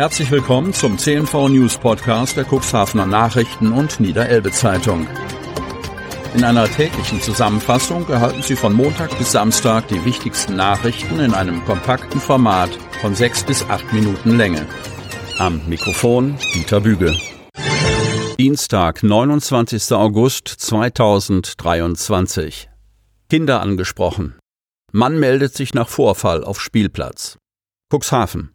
Herzlich willkommen zum CNV News Podcast der Cuxhavener Nachrichten und Niederelbe Zeitung. In einer täglichen Zusammenfassung erhalten Sie von Montag bis Samstag die wichtigsten Nachrichten in einem kompakten Format von sechs bis acht Minuten Länge. Am Mikrofon Dieter Büge. Dienstag, 29. August 2023. Kinder angesprochen. Mann meldet sich nach Vorfall auf Spielplatz. Cuxhaven.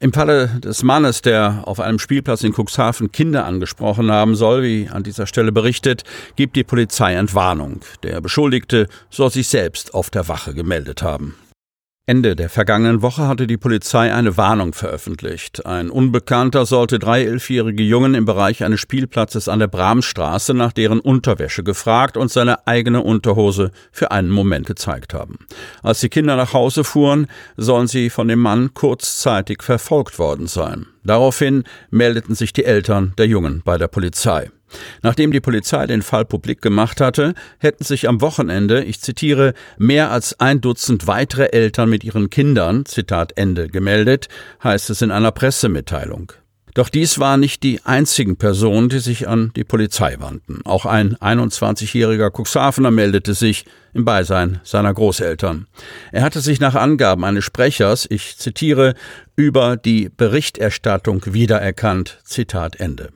Im Falle des Mannes, der auf einem Spielplatz in Cuxhaven Kinder angesprochen haben soll, wie an dieser Stelle berichtet, gibt die Polizei Entwarnung. Der Beschuldigte soll sich selbst auf der Wache gemeldet haben. Ende der vergangenen Woche hatte die Polizei eine Warnung veröffentlicht. Ein Unbekannter sollte drei elfjährige Jungen im Bereich eines Spielplatzes an der Bramstraße nach deren Unterwäsche gefragt und seine eigene Unterhose für einen Moment gezeigt haben. Als die Kinder nach Hause fuhren, sollen sie von dem Mann kurzzeitig verfolgt worden sein. Daraufhin meldeten sich die Eltern der Jungen bei der Polizei. Nachdem die Polizei den Fall publik gemacht hatte, hätten sich am Wochenende, ich zitiere, mehr als ein Dutzend weitere Eltern mit ihren Kindern, Zitat Ende, gemeldet, heißt es in einer Pressemitteilung. Doch dies waren nicht die einzigen Personen, die sich an die Polizei wandten. Auch ein 21-jähriger Cuxhavener meldete sich im Beisein seiner Großeltern. Er hatte sich nach Angaben eines Sprechers, ich zitiere, über die Berichterstattung wiedererkannt. Zitat Ende.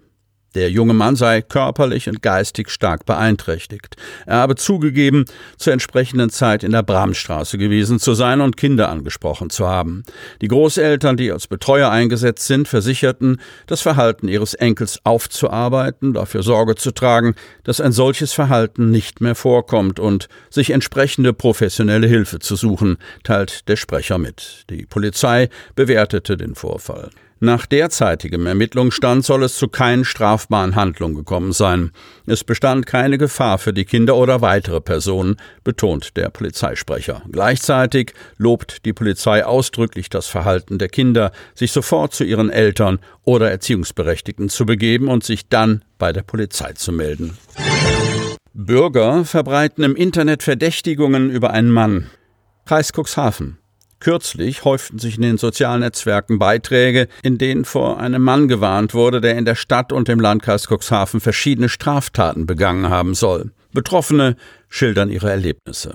Der junge Mann sei körperlich und geistig stark beeinträchtigt. Er habe zugegeben, zur entsprechenden Zeit in der Bramstraße gewesen zu sein und Kinder angesprochen zu haben. Die Großeltern, die als Betreuer eingesetzt sind, versicherten, das Verhalten ihres Enkels aufzuarbeiten, dafür Sorge zu tragen, dass ein solches Verhalten nicht mehr vorkommt und sich entsprechende professionelle Hilfe zu suchen, teilt der Sprecher mit. Die Polizei bewertete den Vorfall. Nach derzeitigem Ermittlungsstand soll es zu keinen strafbaren Handlungen gekommen sein. Es bestand keine Gefahr für die Kinder oder weitere Personen, betont der Polizeisprecher. Gleichzeitig lobt die Polizei ausdrücklich das Verhalten der Kinder, sich sofort zu ihren Eltern oder Erziehungsberechtigten zu begeben und sich dann bei der Polizei zu melden. Bürger verbreiten im Internet Verdächtigungen über einen Mann. Kreis Cuxhaven. Kürzlich häuften sich in den sozialen Netzwerken Beiträge, in denen vor einem Mann gewarnt wurde, der in der Stadt und im Landkreis Cuxhaven verschiedene Straftaten begangen haben soll. Betroffene schildern ihre Erlebnisse.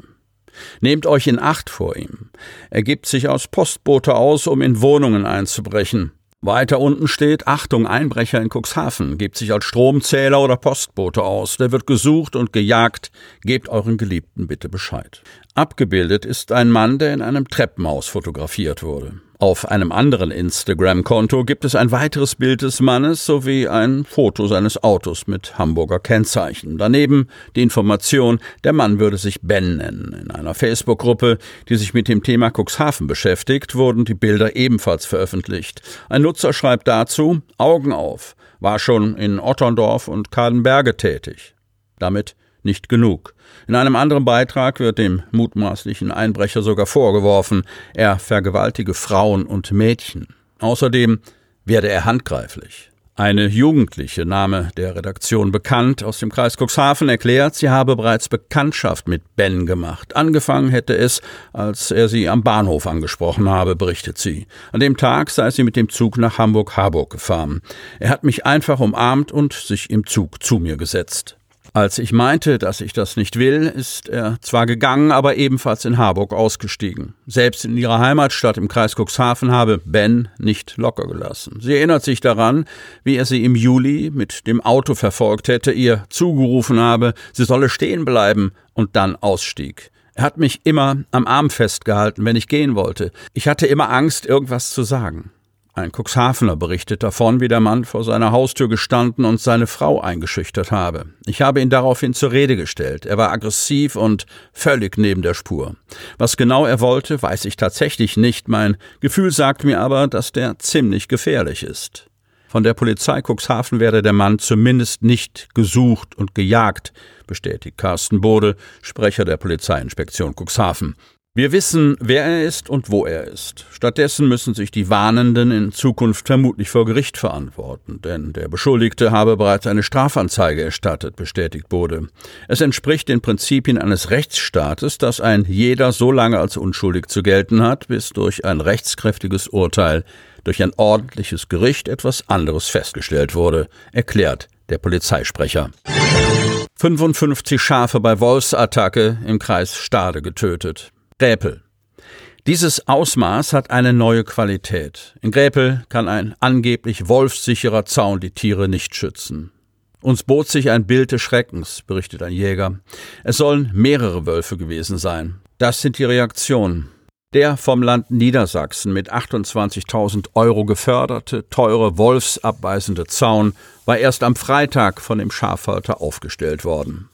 Nehmt euch in Acht vor ihm. Er gibt sich als Postbote aus, um in Wohnungen einzubrechen. Weiter unten steht, Achtung, Einbrecher in Cuxhaven, gibt sich als Stromzähler oder Postbote aus, der wird gesucht und gejagt, gebt euren Geliebten bitte Bescheid. Abgebildet ist ein Mann, der in einem Treppenhaus fotografiert wurde. Auf einem anderen Instagram-Konto gibt es ein weiteres Bild des Mannes sowie ein Foto seines Autos mit Hamburger Kennzeichen. Daneben die Information, der Mann würde sich Ben nennen. In einer Facebook-Gruppe, die sich mit dem Thema Cuxhaven beschäftigt, wurden die Bilder ebenfalls veröffentlicht. Ein Nutzer schreibt dazu, Augen auf, war schon in Otterndorf und Kadenberge tätig. Damit nicht genug. In einem anderen Beitrag wird dem mutmaßlichen Einbrecher sogar vorgeworfen, er vergewaltige Frauen und Mädchen. Außerdem werde er handgreiflich. Eine Jugendliche, Name der Redaktion bekannt, aus dem Kreis Cuxhaven erklärt, sie habe bereits Bekanntschaft mit Ben gemacht. Angefangen hätte es, als er sie am Bahnhof angesprochen habe, berichtet sie. An dem Tag sei sie mit dem Zug nach Hamburg-Harburg gefahren. Er hat mich einfach umarmt und sich im Zug zu mir gesetzt. Als ich meinte, dass ich das nicht will, ist er zwar gegangen, aber ebenfalls in Harburg ausgestiegen. Selbst in ihrer Heimatstadt im Kreis Cuxhaven habe Ben nicht locker gelassen. Sie erinnert sich daran, wie er sie im Juli mit dem Auto verfolgt hätte, ihr zugerufen habe, sie solle stehen bleiben und dann ausstieg. Er hat mich immer am Arm festgehalten, wenn ich gehen wollte. Ich hatte immer Angst, irgendwas zu sagen. Ein Cuxhavener berichtet davon, wie der Mann vor seiner Haustür gestanden und seine Frau eingeschüchtert habe. Ich habe ihn daraufhin zur Rede gestellt. Er war aggressiv und völlig neben der Spur. Was genau er wollte, weiß ich tatsächlich nicht. Mein Gefühl sagt mir aber, dass der ziemlich gefährlich ist. Von der Polizei Cuxhaven werde der Mann zumindest nicht gesucht und gejagt, bestätigt Carsten Bode, Sprecher der Polizeiinspektion Cuxhaven. Wir wissen, wer er ist und wo er ist. Stattdessen müssen sich die Warnenden in Zukunft vermutlich vor Gericht verantworten, denn der Beschuldigte habe bereits eine Strafanzeige erstattet, bestätigt Bode. Es entspricht den Prinzipien eines Rechtsstaates, dass ein jeder so lange als unschuldig zu gelten hat, bis durch ein rechtskräftiges Urteil durch ein ordentliches Gericht etwas anderes festgestellt wurde, erklärt der Polizeisprecher. 55 Schafe bei Wolfsattacke im Kreis Stade getötet. Gräpel. Dieses Ausmaß hat eine neue Qualität. In Gräpel kann ein angeblich wolfsicherer Zaun die Tiere nicht schützen. Uns bot sich ein Bild des Schreckens, berichtet ein Jäger. Es sollen mehrere Wölfe gewesen sein. Das sind die Reaktionen. Der vom Land Niedersachsen mit 28.000 Euro geförderte, teure, wolfsabweisende Zaun war erst am Freitag von dem Schafhalter aufgestellt worden.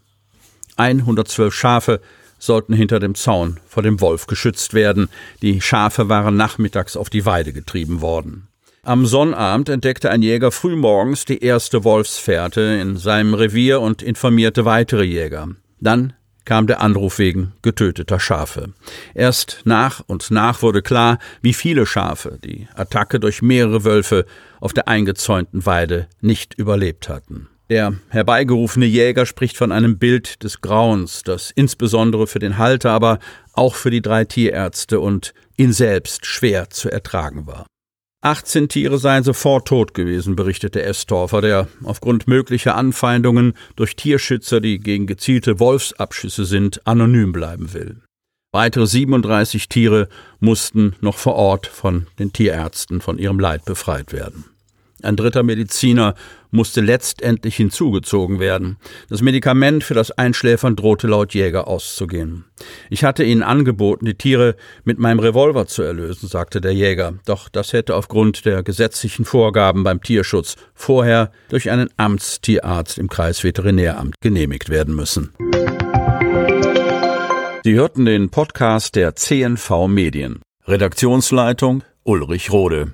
112 Schafe sollten hinter dem Zaun vor dem Wolf geschützt werden. Die Schafe waren nachmittags auf die Weide getrieben worden. Am Sonnabend entdeckte ein Jäger frühmorgens die erste Wolfsfährte in seinem Revier und informierte weitere Jäger. Dann kam der Anruf wegen getöteter Schafe. Erst nach und nach wurde klar, wie viele Schafe die Attacke durch mehrere Wölfe auf der eingezäunten Weide nicht überlebt hatten. Der herbeigerufene Jäger spricht von einem Bild des Grauens, das insbesondere für den Halter, aber auch für die drei Tierärzte und ihn selbst schwer zu ertragen war. 18 Tiere seien sofort tot gewesen, berichtete Estorfer, der aufgrund möglicher Anfeindungen durch Tierschützer, die gegen gezielte Wolfsabschüsse sind, anonym bleiben will. Weitere 37 Tiere mussten noch vor Ort von den Tierärzten von ihrem Leid befreit werden. Ein dritter Mediziner musste letztendlich hinzugezogen werden. Das Medikament für das Einschläfern drohte laut Jäger auszugehen. Ich hatte ihnen angeboten, die Tiere mit meinem Revolver zu erlösen, sagte der Jäger. Doch das hätte aufgrund der gesetzlichen Vorgaben beim Tierschutz vorher durch einen Amtstierarzt im Kreisveterinäramt genehmigt werden müssen. Sie hörten den Podcast der CNV Medien. Redaktionsleitung Ulrich Rode.